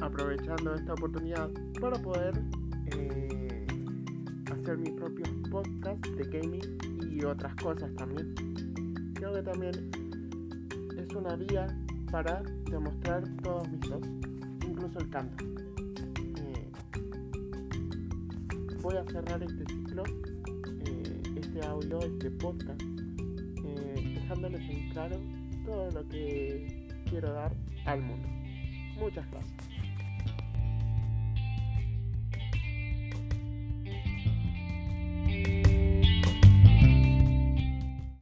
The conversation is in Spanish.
aprovechando esta oportunidad para poder eh, hacer mis propios podcasts de gaming y otras cosas también. Creo que también es una vía para demostrar todos mis dotes, incluso el canto. Eh, voy a cerrar este ciclo, eh, este audio, este podcast, eh, dejándoles en claro todo lo que quiero dar al mundo. Muchas gracias.